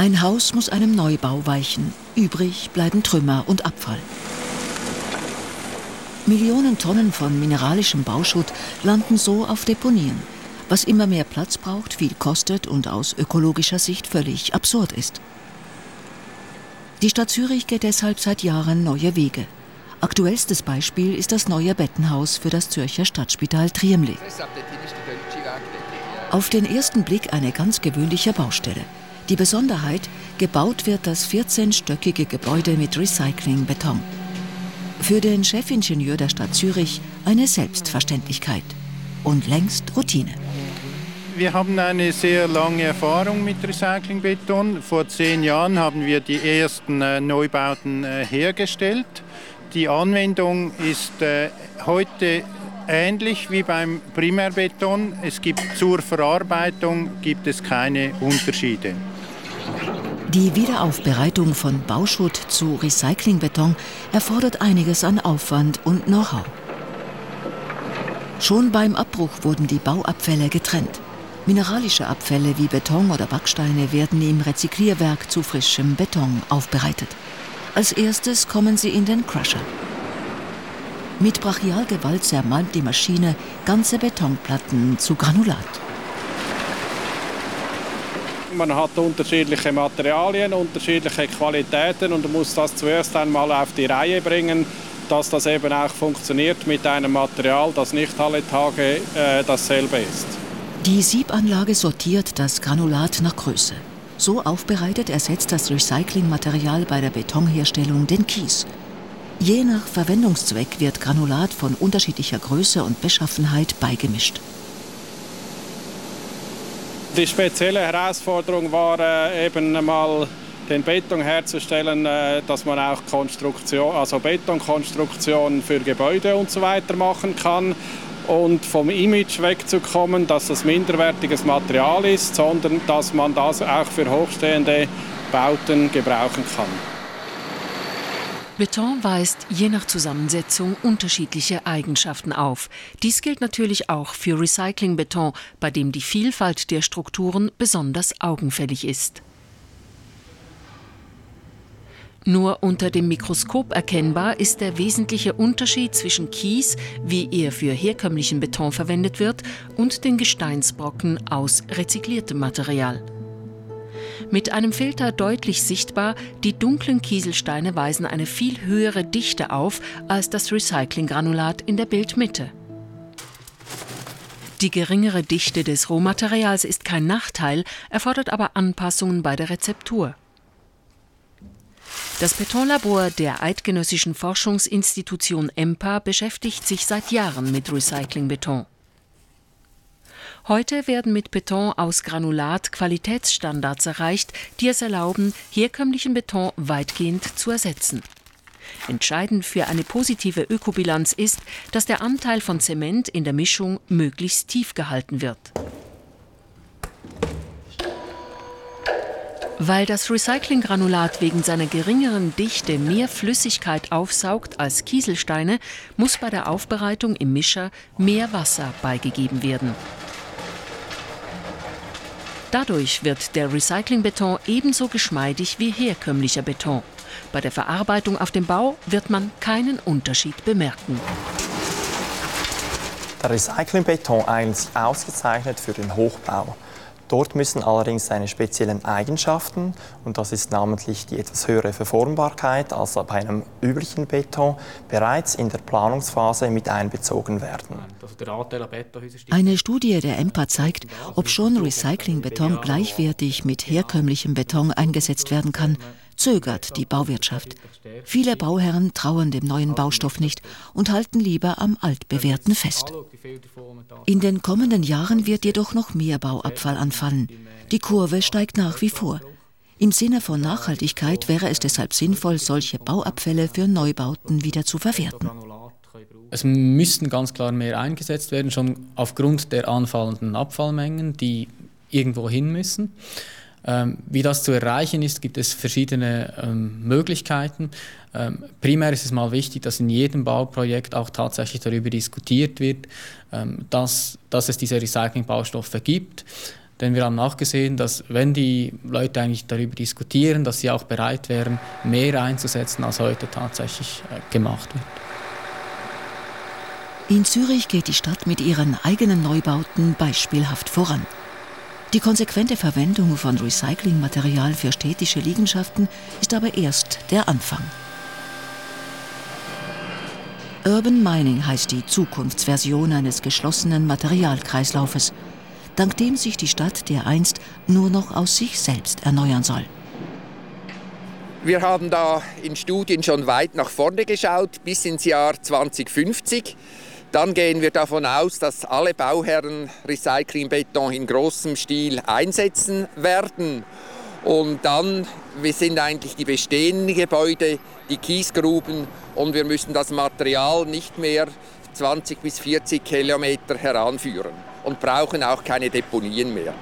Ein Haus muss einem Neubau weichen. Übrig bleiben Trümmer und Abfall. Millionen Tonnen von mineralischem Bauschutt landen so auf Deponien, was immer mehr Platz braucht, viel kostet und aus ökologischer Sicht völlig absurd ist. Die Stadt Zürich geht deshalb seit Jahren neue Wege. Aktuellstes Beispiel ist das neue Bettenhaus für das Zürcher Stadtspital Triemli. Auf den ersten Blick eine ganz gewöhnliche Baustelle. Die Besonderheit, gebaut wird das 14-stöckige Gebäude mit Recyclingbeton. Für den Chefingenieur der Stadt Zürich eine Selbstverständlichkeit und längst Routine. Wir haben eine sehr lange Erfahrung mit Recyclingbeton. Vor zehn Jahren haben wir die ersten äh, Neubauten äh, hergestellt. Die Anwendung ist äh, heute ähnlich wie beim Primärbeton. Es gibt zur Verarbeitung gibt es keine Unterschiede. Die Wiederaufbereitung von Bauschutt zu Recyclingbeton erfordert einiges an Aufwand und Know-how. Schon beim Abbruch wurden die Bauabfälle getrennt. Mineralische Abfälle wie Beton oder Backsteine werden im Rezyklierwerk zu frischem Beton aufbereitet. Als erstes kommen sie in den Crusher. Mit Brachialgewalt zermalmt die Maschine ganze Betonplatten zu Granulat. Man hat unterschiedliche Materialien, unterschiedliche Qualitäten und muss das zuerst einmal auf die Reihe bringen, dass das eben auch funktioniert mit einem Material, das nicht alle Tage äh, dasselbe ist. Die Siebanlage sortiert das Granulat nach Größe. So aufbereitet ersetzt das Recyclingmaterial bei der Betonherstellung den Kies. Je nach Verwendungszweck wird Granulat von unterschiedlicher Größe und Beschaffenheit beigemischt. Die spezielle Herausforderung war äh, eben mal den Beton herzustellen, äh, dass man auch Konstruktion, also Betonkonstruktion für Gebäude und so weiter machen kann und vom Image wegzukommen, dass das minderwertiges Material ist, sondern dass man das auch für hochstehende Bauten gebrauchen kann. Beton weist je nach Zusammensetzung unterschiedliche Eigenschaften auf. Dies gilt natürlich auch für Recyclingbeton, bei dem die Vielfalt der Strukturen besonders augenfällig ist. Nur unter dem Mikroskop erkennbar ist der wesentliche Unterschied zwischen Kies, wie er für herkömmlichen Beton verwendet wird, und den Gesteinsbrocken aus rezykliertem Material. Mit einem Filter deutlich sichtbar, die dunklen Kieselsteine weisen eine viel höhere Dichte auf als das Recyclinggranulat in der Bildmitte. Die geringere Dichte des Rohmaterials ist kein Nachteil, erfordert aber Anpassungen bei der Rezeptur. Das Betonlabor der Eidgenössischen Forschungsinstitution EMPA beschäftigt sich seit Jahren mit Recyclingbeton. Heute werden mit Beton aus Granulat Qualitätsstandards erreicht, die es erlauben, herkömmlichen Beton weitgehend zu ersetzen. Entscheidend für eine positive Ökobilanz ist, dass der Anteil von Zement in der Mischung möglichst tief gehalten wird. Weil das Recyclinggranulat wegen seiner geringeren Dichte mehr Flüssigkeit aufsaugt als Kieselsteine, muss bei der Aufbereitung im Mischer mehr Wasser beigegeben werden. Dadurch wird der Recyclingbeton ebenso geschmeidig wie herkömmlicher Beton. Bei der Verarbeitung auf dem Bau wird man keinen Unterschied bemerken. Der Recyclingbeton eignet sich ausgezeichnet für den Hochbau. Dort müssen allerdings seine speziellen Eigenschaften, und das ist namentlich die etwas höhere Verformbarkeit als bei einem üblichen Beton, bereits in der Planungsphase mit einbezogen werden. Eine Studie der EMPA zeigt, ob schon Recyclingbeton gleichwertig mit herkömmlichem Beton eingesetzt werden kann, zögert die Bauwirtschaft. Viele Bauherren trauen dem neuen Baustoff nicht und halten lieber am altbewährten fest. In den kommenden Jahren wird jedoch noch mehr Bauabfall anfallen. Die Kurve steigt nach wie vor. Im Sinne von Nachhaltigkeit wäre es deshalb sinnvoll, solche Bauabfälle für Neubauten wieder zu verwerten. Es müssten ganz klar mehr eingesetzt werden, schon aufgrund der anfallenden Abfallmengen, die irgendwo hin müssen. Ähm, wie das zu erreichen ist, gibt es verschiedene ähm, Möglichkeiten. Ähm, primär ist es mal wichtig, dass in jedem Bauprojekt auch tatsächlich darüber diskutiert wird, ähm, dass, dass es diese Recyclingbaustoffe gibt, Denn wir haben auch gesehen, dass wenn die Leute eigentlich darüber diskutieren, dass sie auch bereit wären, mehr einzusetzen, als heute tatsächlich äh, gemacht wird. In Zürich geht die Stadt mit ihren eigenen Neubauten beispielhaft voran. Die konsequente Verwendung von Recyclingmaterial für städtische Liegenschaften ist aber erst der Anfang. Urban Mining heißt die Zukunftsversion eines geschlossenen Materialkreislaufes, dank dem sich die Stadt dereinst nur noch aus sich selbst erneuern soll. Wir haben da in Studien schon weit nach vorne geschaut, bis ins Jahr 2050. Dann gehen wir davon aus, dass alle Bauherren Recyclingbeton in großem Stil einsetzen werden. Und dann wir sind eigentlich die bestehenden Gebäude, die Kiesgruben und wir müssen das Material nicht mehr 20 bis 40 Kilometer heranführen und brauchen auch keine Deponien mehr.